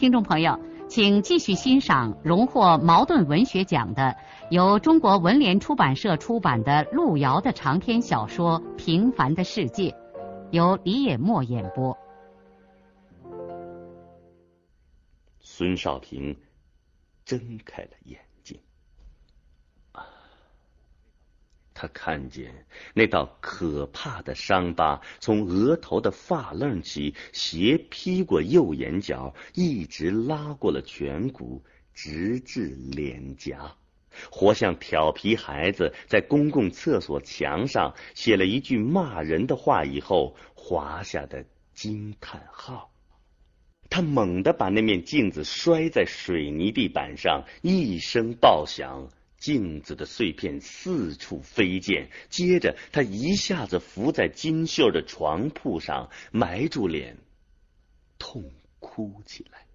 听众朋友，请继续欣赏荣获茅盾文学奖的、由中国文联出版社出版的路遥的长篇小说《平凡的世界》，由李野墨演播。孙少平睁开了眼。他看见那道可怕的伤疤从额头的发愣起斜劈过右眼角，一直拉过了颧骨，直至脸颊，活像调皮孩子在公共厕所墙上写了一句骂人的话以后划下的惊叹号。他猛地把那面镜子摔在水泥地板上，一声爆响。镜子的碎片四处飞溅，接着他一下子伏在金秀的床铺上，埋住脸，痛哭起来。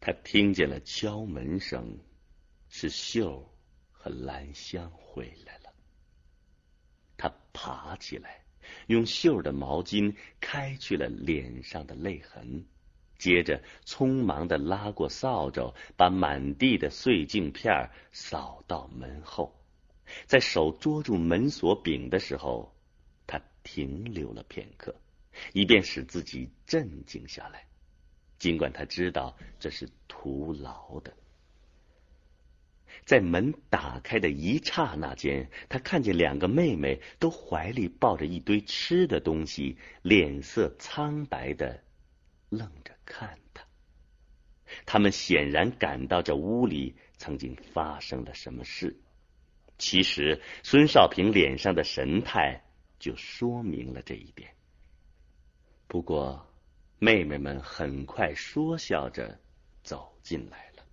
他听见了敲门声，是秀和兰香回来了。他爬起来，用秀的毛巾开去了脸上的泪痕。接着，匆忙的拉过扫帚，把满地的碎镜片扫到门后。在手捉住门锁柄的时候，他停留了片刻，以便使自己镇静下来。尽管他知道这是徒劳的。在门打开的一刹那间，他看见两个妹妹都怀里抱着一堆吃的东西，脸色苍白的。愣着看他，他们显然感到这屋里曾经发生了什么事。其实孙少平脸上的神态就说明了这一点。不过妹妹们很快说笑着走进来了，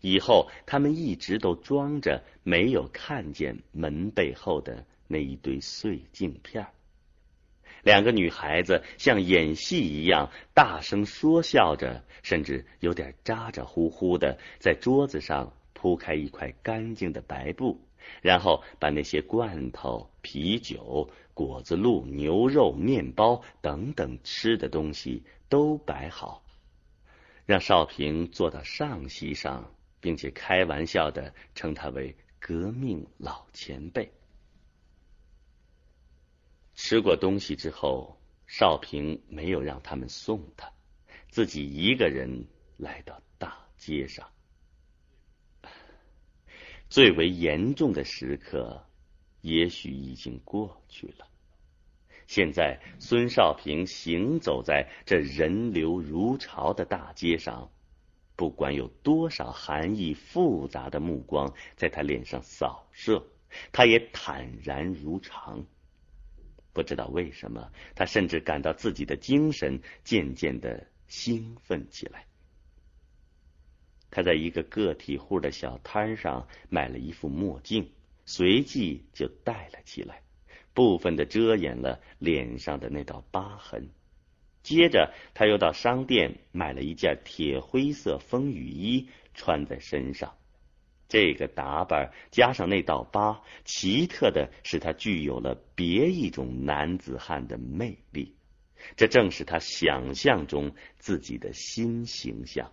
以后他们一直都装着没有看见门背后的那一堆碎镜片。两个女孩子像演戏一样大声说笑着，甚至有点咋咋呼呼的，在桌子上铺开一块干净的白布，然后把那些罐头、啤酒、果子露、牛肉、面包等等吃的东西都摆好，让少平坐到上席上，并且开玩笑的称他为革命老前辈。吃过东西之后，少平没有让他们送他，自己一个人来到大街上。最为严重的时刻，也许已经过去了。现在，孙少平行走在这人流如潮的大街上，不管有多少含义复杂的目光在他脸上扫射，他也坦然如常。不知道为什么，他甚至感到自己的精神渐渐的兴奋起来。他在一个个体户的小摊上买了一副墨镜，随即就戴了起来，部分的遮掩了脸上的那道疤痕。接着，他又到商店买了一件铁灰色风雨衣，穿在身上。这个打扮加上那道疤，奇特的使他具有了别一种男子汉的魅力。这正是他想象中自己的新形象。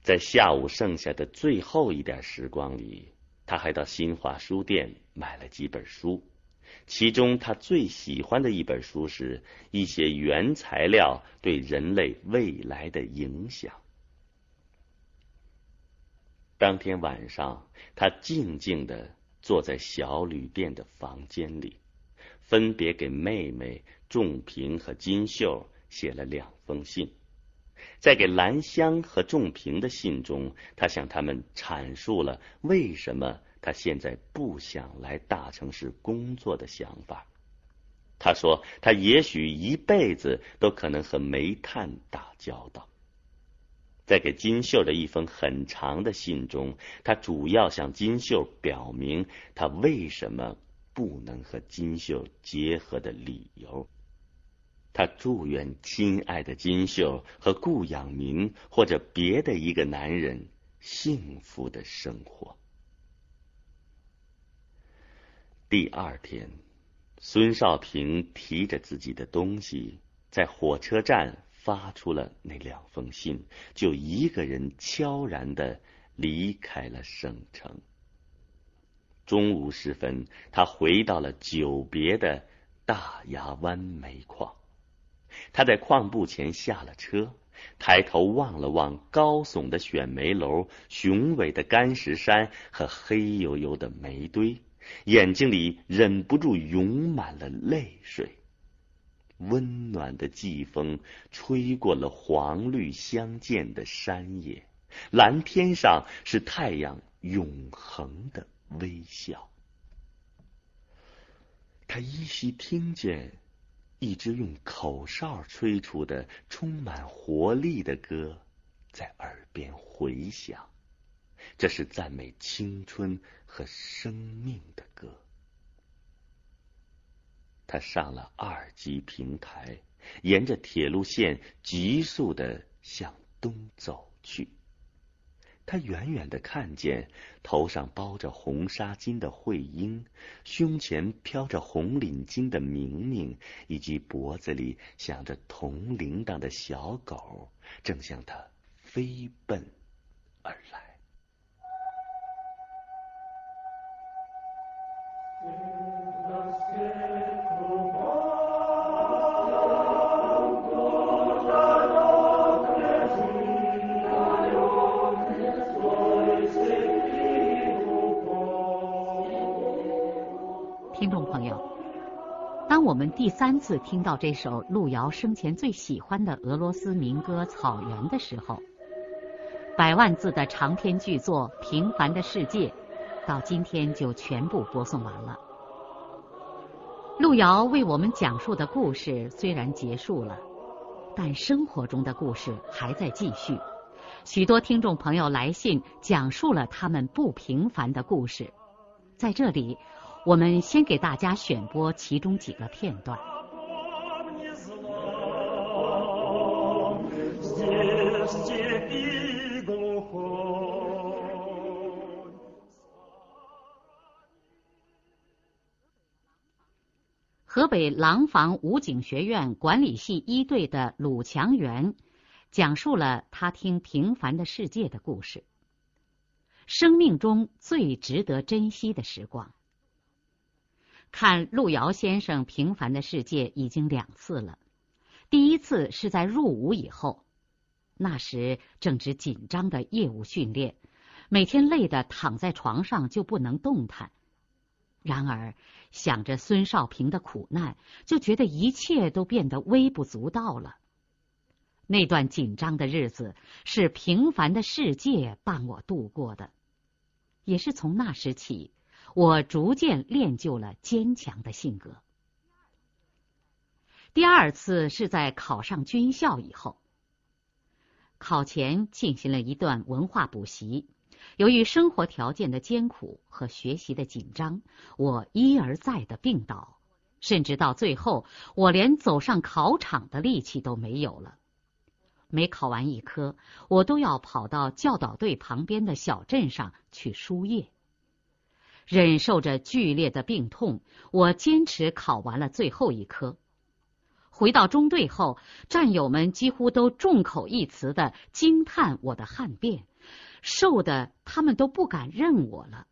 在下午剩下的最后一点时光里，他还到新华书店买了几本书，其中他最喜欢的一本书是一些原材料对人类未来的影响。当天晚上，他静静的坐在小旅店的房间里，分别给妹妹仲平和金秀写了两封信。在给兰香和仲平的信中，他向他们阐述了为什么他现在不想来大城市工作的想法。他说，他也许一辈子都可能和煤炭打交道。在给金秀的一封很长的信中，他主要向金秀表明他为什么不能和金秀结合的理由。他祝愿亲爱的金秀和顾养民或者别的一个男人幸福的生活。第二天，孙少平提着自己的东西在火车站。发出了那两封信，就一个人悄然的离开了省城。中午时分，他回到了久别的大牙湾煤矿。他在矿部前下了车，抬头望了望高耸的选煤楼、雄伟的干石山和黑黝黝的煤堆，眼睛里忍不住涌满了泪水。温暖的季风吹过了黄绿相间的山野，蓝天上是太阳永恒的微笑。他依稀听见一支用口哨吹出的充满活力的歌在耳边回响，这是赞美青春和生命的歌。他上了二级平台，沿着铁路线急速的向东走去。他远远的看见头上包着红纱巾的慧英，胸前飘着红领巾的明明，以及脖子里响着铜铃铛的小狗，正向他飞奔而来。我们第三次听到这首路遥生前最喜欢的俄罗斯民歌《草原》的时候，百万字的长篇巨作《平凡的世界》到今天就全部播送完了。路遥为我们讲述的故事虽然结束了，但生活中的故事还在继续。许多听众朋友来信讲述了他们不平凡的故事，在这里。我们先给大家选播其中几个片段。河北廊坊武警学院管理系一队的鲁强元讲述了他听《平凡的世界》的故事，生命中最值得珍惜的时光。看路遥先生《平凡的世界》已经两次了，第一次是在入伍以后，那时正值紧张的业务训练，每天累得躺在床上就不能动弹。然而想着孙少平的苦难，就觉得一切都变得微不足道了。那段紧张的日子是《平凡的世界》伴我度过的，也是从那时起。我逐渐练就了坚强的性格。第二次是在考上军校以后，考前进行了一段文化补习。由于生活条件的艰苦和学习的紧张，我一而再的病倒，甚至到最后，我连走上考场的力气都没有了。每考完一科，我都要跑到教导队旁边的小镇上去输液。忍受着剧烈的病痛，我坚持考完了最后一科。回到中队后，战友们几乎都众口一词的惊叹我的悍变，瘦的他们都不敢认我了。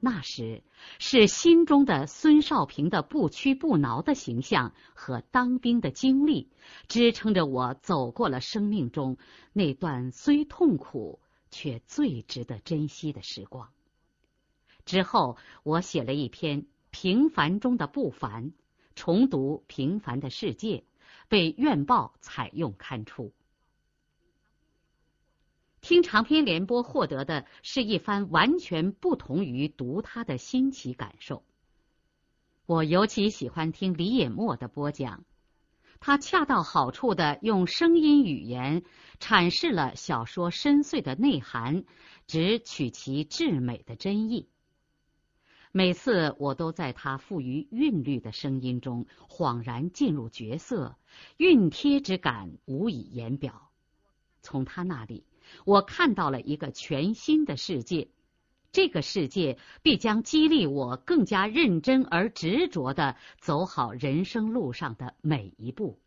那时是心中的孙少平的不屈不挠的形象和当兵的经历，支撑着我走过了生命中那段虽痛苦却最值得珍惜的时光。之后，我写了一篇《平凡中的不凡》，重读《平凡的世界》，被院报采用刊出。听长篇联播获得的是一番完全不同于读它的新奇感受。我尤其喜欢听李野墨的播讲，他恰到好处的用声音语言阐释了小说深邃的内涵，只取其至美的真意。每次我都在他富于韵律的声音中恍然进入角色，熨贴之感无以言表。从他那里，我看到了一个全新的世界。这个世界必将激励我更加认真而执着的走好人生路上的每一步。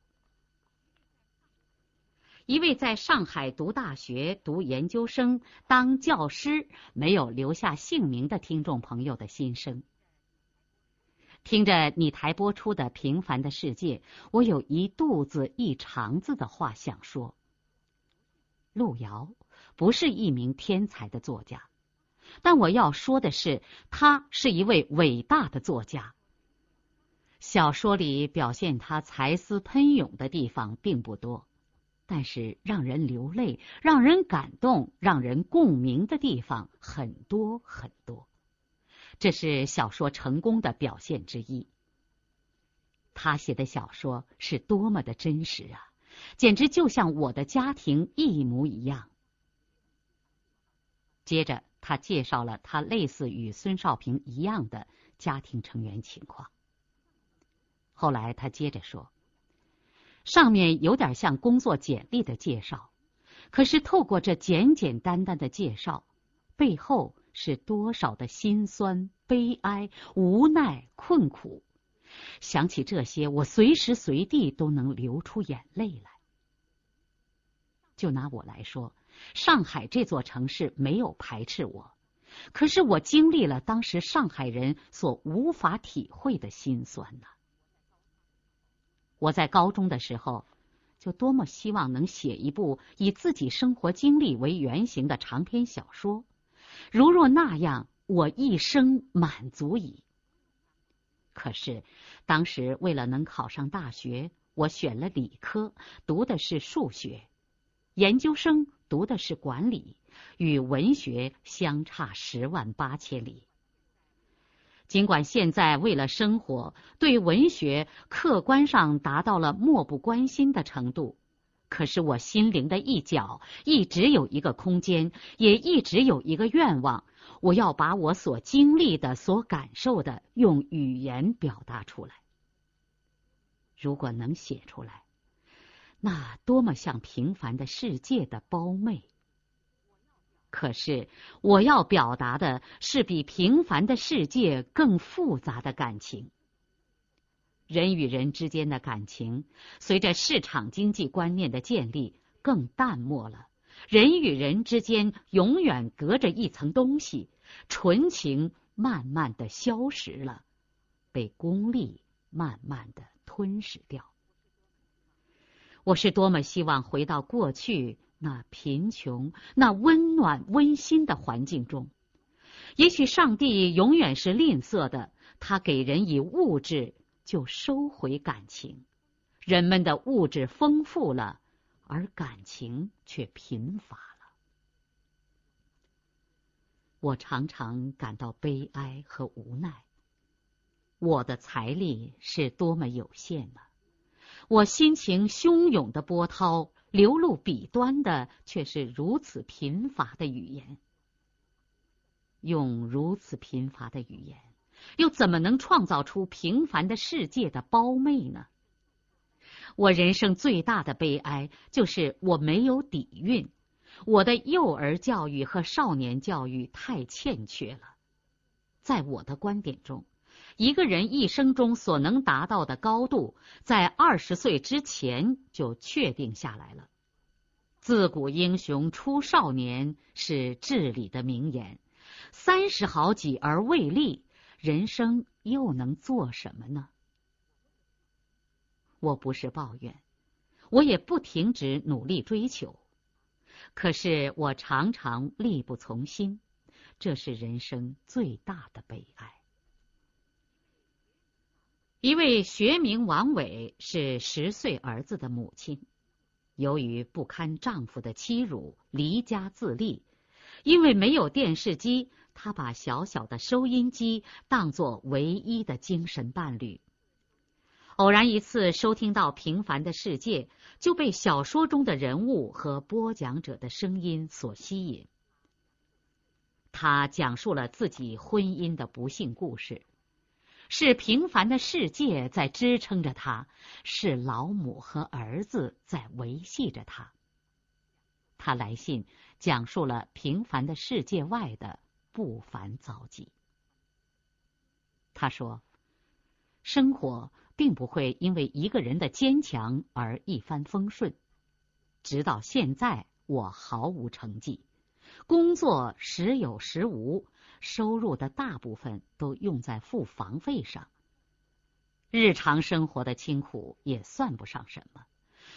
一位在上海读大学、读研究生、当教师、没有留下姓名的听众朋友的心声。听着你台播出的《平凡的世界》，我有一肚子一肠子的话想说。路遥不是一名天才的作家。但我要说的是，他是一位伟大的作家。小说里表现他才思喷涌的地方并不多，但是让人流泪、让人感动、让人共鸣的地方很多很多。这是小说成功的表现之一。他写的小说是多么的真实啊，简直就像我的家庭一模一样。接着。他介绍了他类似与孙少平一样的家庭成员情况。后来他接着说：“上面有点像工作简历的介绍，可是透过这简简单单的介绍，背后是多少的辛酸、悲哀、无奈、困苦。想起这些，我随时随地都能流出眼泪来。就拿我来说。”上海这座城市没有排斥我，可是我经历了当时上海人所无法体会的心酸呐。我在高中的时候，就多么希望能写一部以自己生活经历为原型的长篇小说，如若那样，我一生满足矣。可是当时为了能考上大学，我选了理科，读的是数学，研究生。读的是管理，与文学相差十万八千里。尽管现在为了生活，对文学客观上达到了漠不关心的程度，可是我心灵的一角一直有一个空间，也一直有一个愿望：我要把我所经历的、所感受的，用语言表达出来。如果能写出来。那多么像平凡的世界的胞妹！可是我要表达的是比平凡的世界更复杂的感情。人与人之间的感情，随着市场经济观念的建立，更淡漠了。人与人之间永远隔着一层东西，纯情慢慢的消失了，被功利慢慢的吞噬掉。我是多么希望回到过去那贫穷、那温暖、温馨的环境中。也许上帝永远是吝啬的，他给人以物质，就收回感情。人们的物质丰富了，而感情却贫乏了。我常常感到悲哀和无奈。我的财力是多么有限啊！我心情汹涌的波涛，流露笔端的却是如此贫乏的语言。用如此贫乏的语言，又怎么能创造出平凡的世界的胞妹呢？我人生最大的悲哀就是我没有底蕴，我的幼儿教育和少年教育太欠缺了。在我的观点中。一个人一生中所能达到的高度，在二十岁之前就确定下来了。自古英雄出少年是至理的名言。三十好几而未立，人生又能做什么呢？我不是抱怨，我也不停止努力追求，可是我常常力不从心，这是人生最大的悲哀。一位学名王伟是十岁儿子的母亲，由于不堪丈夫的欺辱，离家自立，因为没有电视机，她把小小的收音机当作唯一的精神伴侣。偶然一次收听到《平凡的世界》，就被小说中的人物和播讲者的声音所吸引。他讲述了自己婚姻的不幸故事，是平凡的世界在支撑着他，是老母和儿子在维系着他。他来信讲述了平凡的世界外的不凡遭际。他说：“生活。”并不会因为一个人的坚强而一帆风顺。直到现在，我毫无成绩，工作时有时无，收入的大部分都用在付房费上。日常生活的清苦也算不上什么，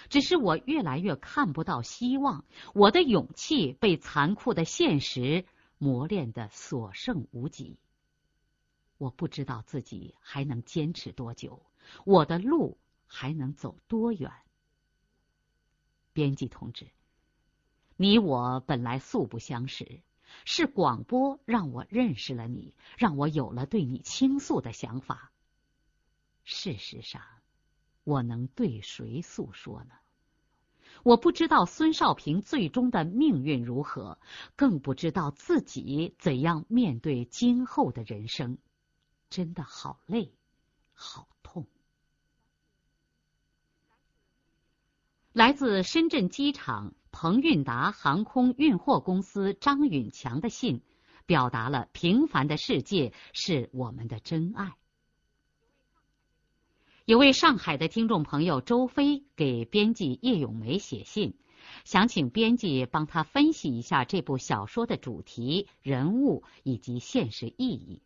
只是我越来越看不到希望，我的勇气被残酷的现实磨练的所剩无几。我不知道自己还能坚持多久。我的路还能走多远？编辑同志，你我本来素不相识，是广播让我认识了你，让我有了对你倾诉的想法。事实上，我能对谁诉说呢？我不知道孙少平最终的命运如何，更不知道自己怎样面对今后的人生。真的好累，好。来自深圳机场鹏运达航空运货公司张允强的信，表达了平凡的世界是我们的真爱。有位上海的听众朋友周飞给编辑叶咏梅写信，想请编辑帮他分析一下这部小说的主题、人物以及现实意义。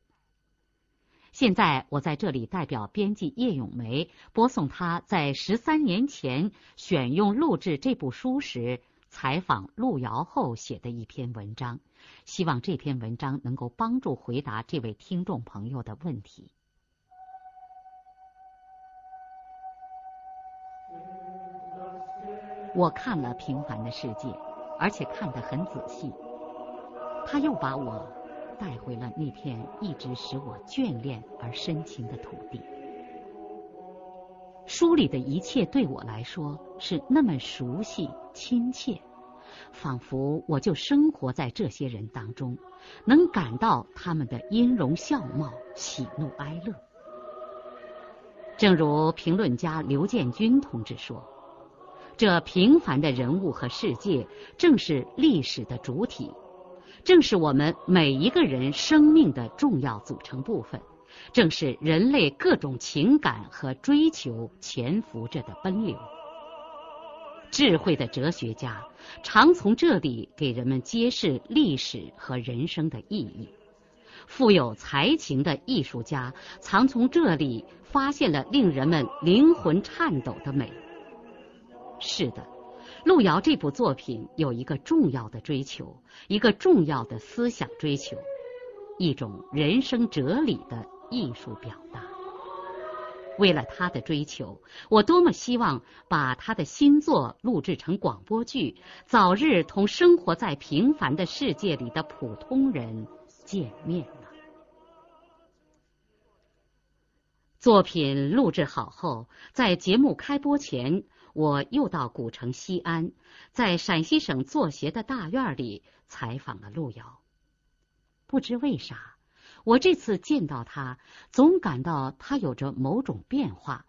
现在我在这里代表编辑叶咏梅播送他在十三年前选用录制这部书时采访路遥后写的一篇文章，希望这篇文章能够帮助回答这位听众朋友的问题。我看了《平凡的世界》，而且看得很仔细。他又把我。带回了那片一直使我眷恋而深情的土地。书里的一切对我来说是那么熟悉、亲切，仿佛我就生活在这些人当中，能感到他们的音容笑貌、喜怒哀乐。正如评论家刘建军同志说：“这平凡的人物和世界，正是历史的主体。”正是我们每一个人生命的重要组成部分，正是人类各种情感和追求潜伏着的奔流。智慧的哲学家常从这里给人们揭示历史和人生的意义；富有才情的艺术家常从这里发现了令人们灵魂颤抖的美。是的。路遥这部作品有一个重要的追求，一个重要的思想追求，一种人生哲理的艺术表达。为了他的追求，我多么希望把他的新作录制成广播剧，早日同生活在平凡的世界里的普通人见面了。作品录制好后，在节目开播前。我又到古城西安，在陕西省作协的大院里采访了路遥。不知为啥，我这次见到他，总感到他有着某种变化。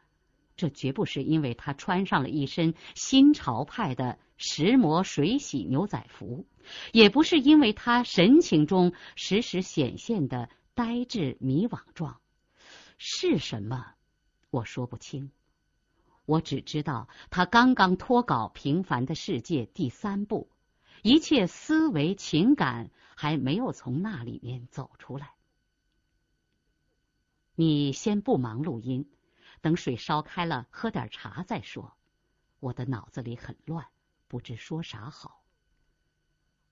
这绝不是因为他穿上了一身新潮派的石磨水洗牛仔服，也不是因为他神情中时时显现的呆滞迷惘状。是什么？我说不清。我只知道，他刚刚脱稿《平凡的世界》第三部，一切思维情感还没有从那里面走出来。你先不忙录音，等水烧开了，喝点茶再说。我的脑子里很乱，不知说啥好。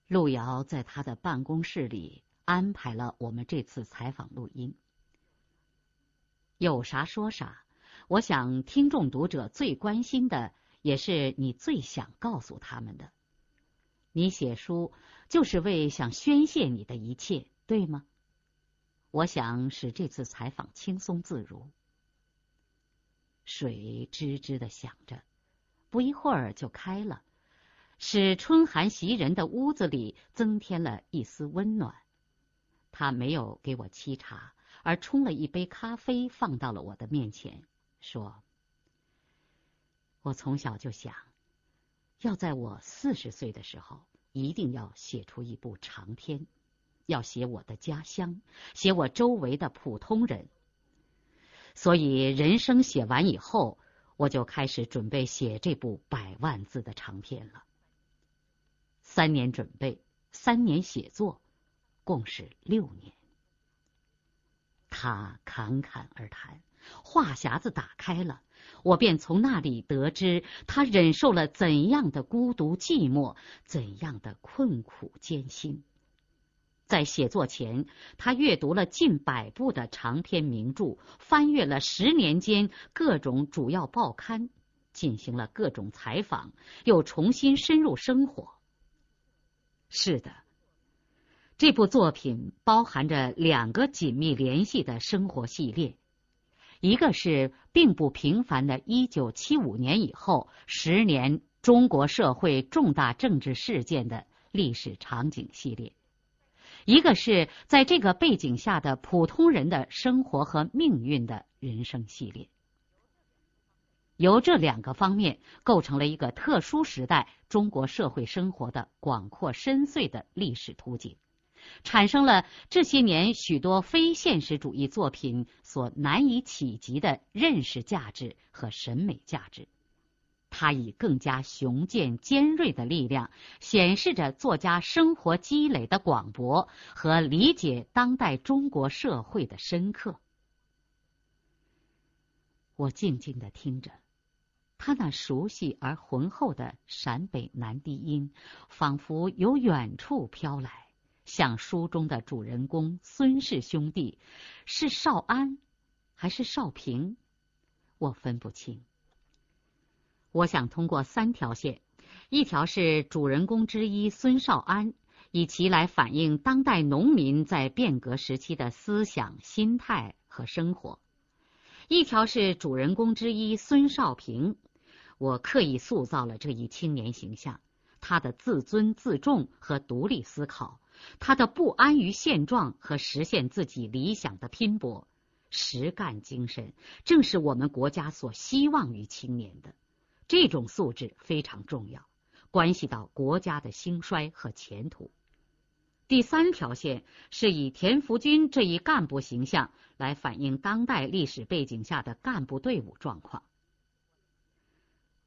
路遥在他的办公室里安排了我们这次采访录音，有啥说啥。我想，听众读者最关心的，也是你最想告诉他们的。你写书就是为想宣泄你的一切，对吗？我想使这次采访轻松自如。水吱吱的响着，不一会儿就开了，使春寒袭人的屋子里增添了一丝温暖。他没有给我沏茶，而冲了一杯咖啡放到了我的面前，说：“我从小就想，要在我四十岁的时候，一定要写出一部长篇。”要写我的家乡，写我周围的普通人。所以人生写完以后，我就开始准备写这部百万字的长篇了。三年准备，三年写作，共是六年。他侃侃而谈，话匣子打开了，我便从那里得知他忍受了怎样的孤独寂寞，怎样的困苦艰辛。在写作前，他阅读了近百部的长篇名著，翻阅了十年间各种主要报刊，进行了各种采访，又重新深入生活。是的，这部作品包含着两个紧密联系的生活系列，一个是并不平凡的1975年以后十年中国社会重大政治事件的历史场景系列。一个是在这个背景下的普通人的生活和命运的人生系列，由这两个方面构成了一个特殊时代中国社会生活的广阔深邃的历史图景，产生了这些年许多非现实主义作品所难以企及的认识价值和审美价值。他以更加雄健尖锐的力量，显示着作家生活积累的广博和理解当代中国社会的深刻。我静静的听着，他那熟悉而浑厚的陕北男低音，仿佛由远处飘来，像书中的主人公孙氏兄弟，是少安还是少平？我分不清。我想通过三条线：一条是主人公之一孙少安，以其来反映当代农民在变革时期的思想、心态和生活；一条是主人公之一孙少平，我刻意塑造了这一青年形象，他的自尊自重和独立思考，他的不安于现状和实现自己理想的拼搏，实干精神，正是我们国家所希望于青年的。这种素质非常重要，关系到国家的兴衰和前途。第三条线是以田福军这一干部形象来反映当代历史背景下的干部队伍状况。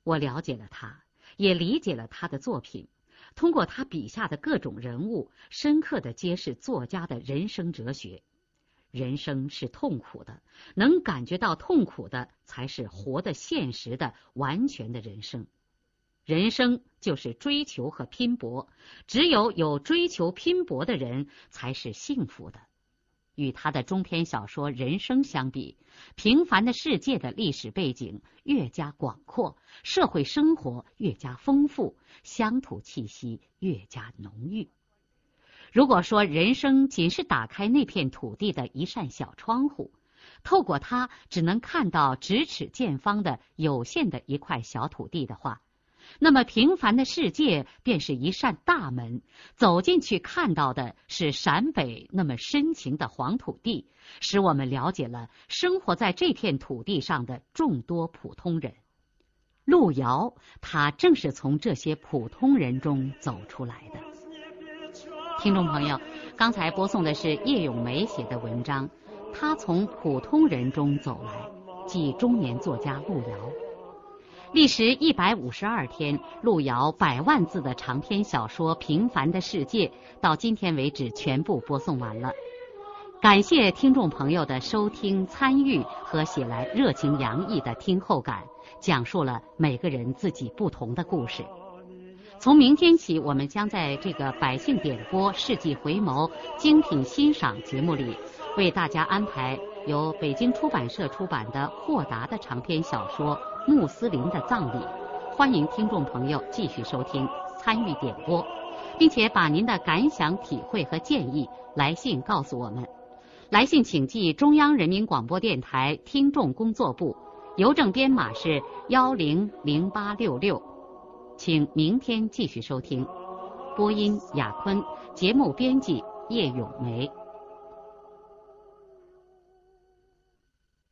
我了解了他，也理解了他的作品，通过他笔下的各种人物，深刻的揭示作家的人生哲学。人生是痛苦的，能感觉到痛苦的才是活的现实的完全的人生。人生就是追求和拼搏，只有有追求拼搏的人才是幸福的。与他的中篇小说《人生》相比，《平凡的世界》的历史背景越加广阔，社会生活越加丰富，乡土气息越加浓郁。如果说人生仅是打开那片土地的一扇小窗户，透过它只能看到咫尺见方的有限的一块小土地的话，那么平凡的世界便是一扇大门，走进去看到的是陕北那么深情的黄土地，使我们了解了生活在这片土地上的众多普通人。路遥，他正是从这些普通人中走出来的。听众朋友，刚才播送的是叶咏梅写的文章，他从普通人中走来，即中年作家路遥。历时一百五十二天，路遥百万字的长篇小说《平凡的世界》到今天为止全部播送完了。感谢听众朋友的收听、参与和写来热情洋溢的听后感，讲述了每个人自己不同的故事。从明天起，我们将在这个百姓点播世纪回眸精品欣赏节目里，为大家安排由北京出版社出版的霍达的长篇小说《穆斯林的葬礼》。欢迎听众朋友继续收听，参与点播。并且把您的感想、体会和建议来信告诉我们。来信请寄中央人民广播电台听众工作部，邮政编码是幺零零八六六。请明天继续收听。播音：雅坤，节目编辑：叶咏梅。